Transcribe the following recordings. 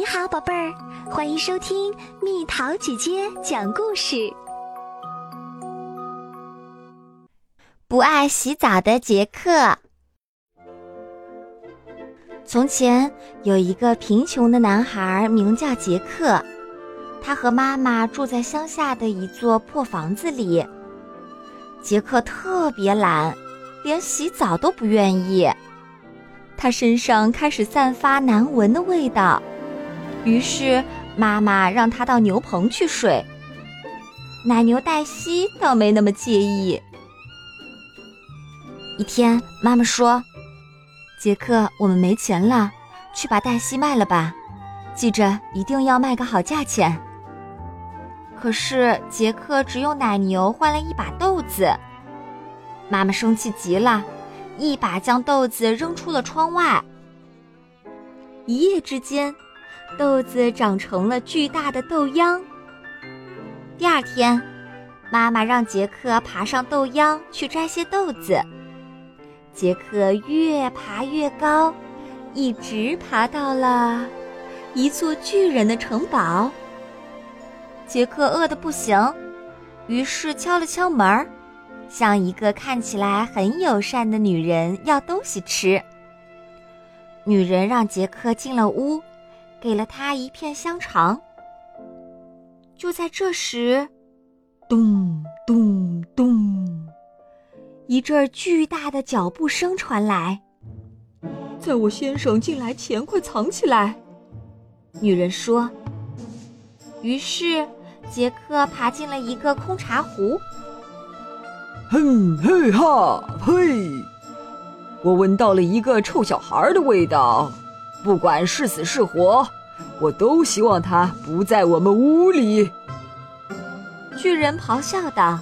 你好，宝贝儿，欢迎收听蜜桃姐姐讲故事。不爱洗澡的杰克。从前有一个贫穷的男孩，名叫杰克，他和妈妈住在乡下的一座破房子里。杰克特别懒，连洗澡都不愿意。他身上开始散发难闻的味道。于是，妈妈让他到牛棚去睡。奶牛黛西倒没那么介意。一天，妈妈说：“杰克，我们没钱了，去把黛西卖了吧，记着一定要卖个好价钱。”可是，杰克只用奶牛换了一把豆子。妈妈生气极了，一把将豆子扔出了窗外。一夜之间。豆子长成了巨大的豆秧。第二天，妈妈让杰克爬上豆秧去摘些豆子。杰克越爬越高，一直爬到了一座巨人的城堡。杰克饿得不行，于是敲了敲门，向一个看起来很友善的女人要东西吃。女人让杰克进了屋。给了他一片香肠。就在这时，咚咚咚，一阵巨大的脚步声传来。在我先生进来前，快藏起来！女人说。于是，杰克爬进了一个空茶壶。哼嘿哈嘿，我闻到了一个臭小孩的味道。不管是死是活，我都希望他不在我们屋里。巨人咆哮道：“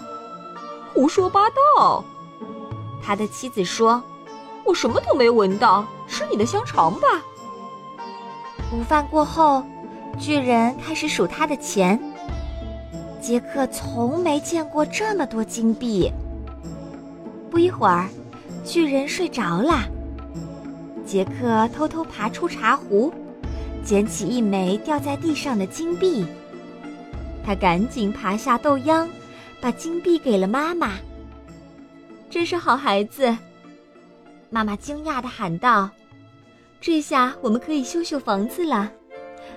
胡说八道！”他的妻子说：“我什么都没闻到，吃你的香肠吧。”午饭过后，巨人开始数他的钱。杰克从没见过这么多金币。不一会儿，巨人睡着了。杰克偷偷爬出茶壶，捡起一枚掉在地上的金币。他赶紧爬下豆秧，把金币给了妈妈。真是好孩子！妈妈惊讶地喊道：“这下我们可以修修房子了。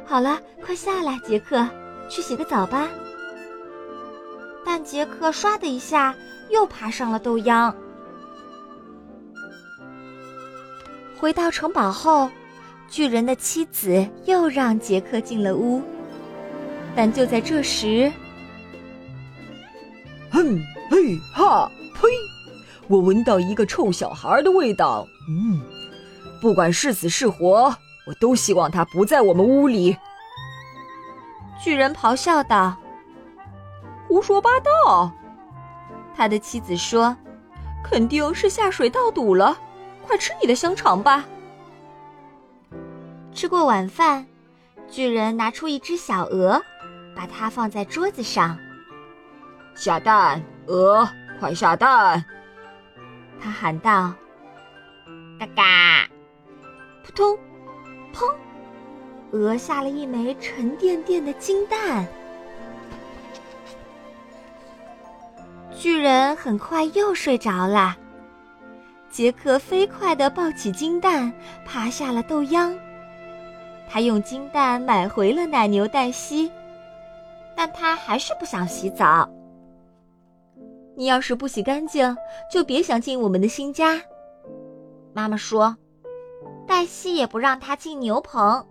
好了，快下来，杰克，去洗个澡吧。”但杰克唰的一下又爬上了豆秧。回到城堡后，巨人的妻子又让杰克进了屋。但就在这时，哼嘿哈呸！我闻到一个臭小孩的味道。嗯，不管是死是活，我都希望他不在我们屋里。巨人咆哮道：“胡说八道！”他的妻子说：“肯定是下水道堵了。”快吃你的香肠吧！吃过晚饭，巨人拿出一只小鹅，把它放在桌子上。下蛋，鹅，快下蛋！他喊道：“嘎嘎！”扑通，砰！鹅下了一枚沉甸甸的金蛋。巨人很快又睡着了。杰克飞快地抱起金蛋，爬下了豆秧。他用金蛋买回了奶牛黛西，但他还是不想洗澡。你要是不洗干净，就别想进我们的新家。妈妈说，黛西也不让他进牛棚。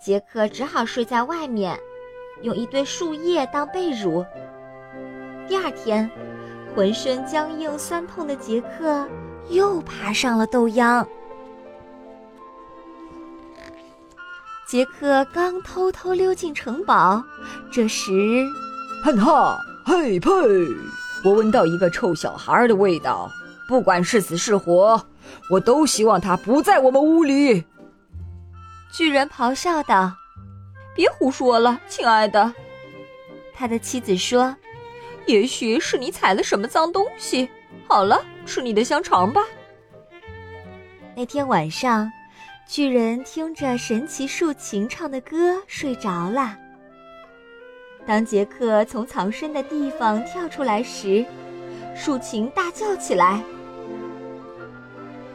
杰克只好睡在外面，用一堆树叶当被褥。第二天。浑身僵硬、酸痛的杰克又爬上了豆秧。杰克刚偷偷溜进城堡，这时，哼哈嘿呸！我闻到一个臭小孩的味道。不管是死是活，我都希望他不在我们屋里。巨人咆哮道：“别胡说了，亲爱的。”他的妻子说。也许是你踩了什么脏东西。好了，吃你的香肠吧。那天晚上，巨人听着神奇竖琴唱的歌睡着了。当杰克从藏身的地方跳出来时，竖琴大叫起来：“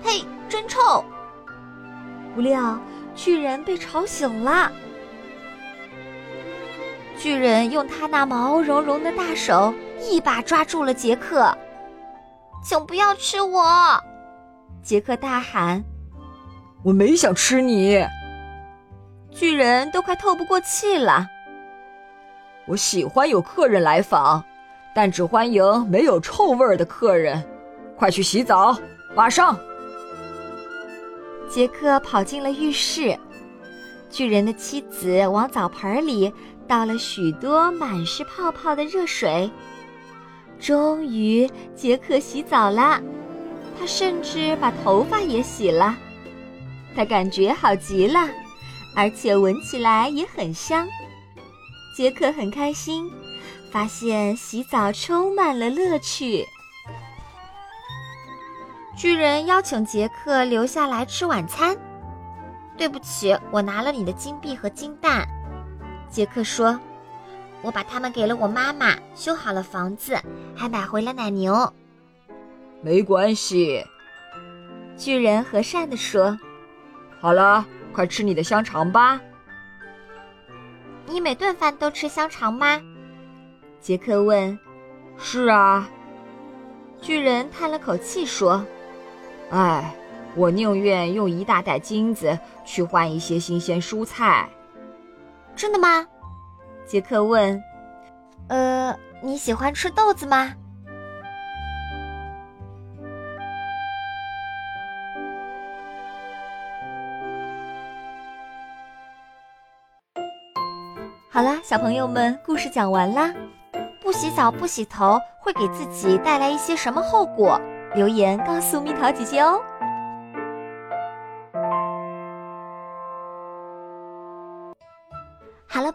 嘿，真臭！”不料巨人被吵醒了。巨人用他那毛茸茸的大手一把抓住了杰克，“请不要吃我！”杰克大喊，“我没想吃你。”巨人都快透不过气了。我喜欢有客人来访，但只欢迎没有臭味儿的客人。快去洗澡，马上！杰克跑进了浴室，巨人的妻子往澡盆里倒了许多满是泡泡的热水。终于，杰克洗澡了，他甚至把头发也洗了。他感觉好极了，而且闻起来也很香。杰克很开心，发现洗澡充满了乐趣。巨人邀请杰克留下来吃晚餐。对不起，我拿了你的金币和金蛋。杰克说：“我把它们给了我妈妈，修好了房子，还买回了奶牛。”没关系，巨人和善地说：“好了，快吃你的香肠吧。”你每顿饭都吃香肠吗？杰克问。是啊，巨人叹了口气说：“哎，我宁愿用一大袋金子去换一些新鲜蔬菜。”真的吗？杰克问。呃，你喜欢吃豆子吗？好啦，小朋友们，故事讲完啦。不洗澡、不洗头会给自己带来一些什么后果？留言告诉蜜桃姐姐哦。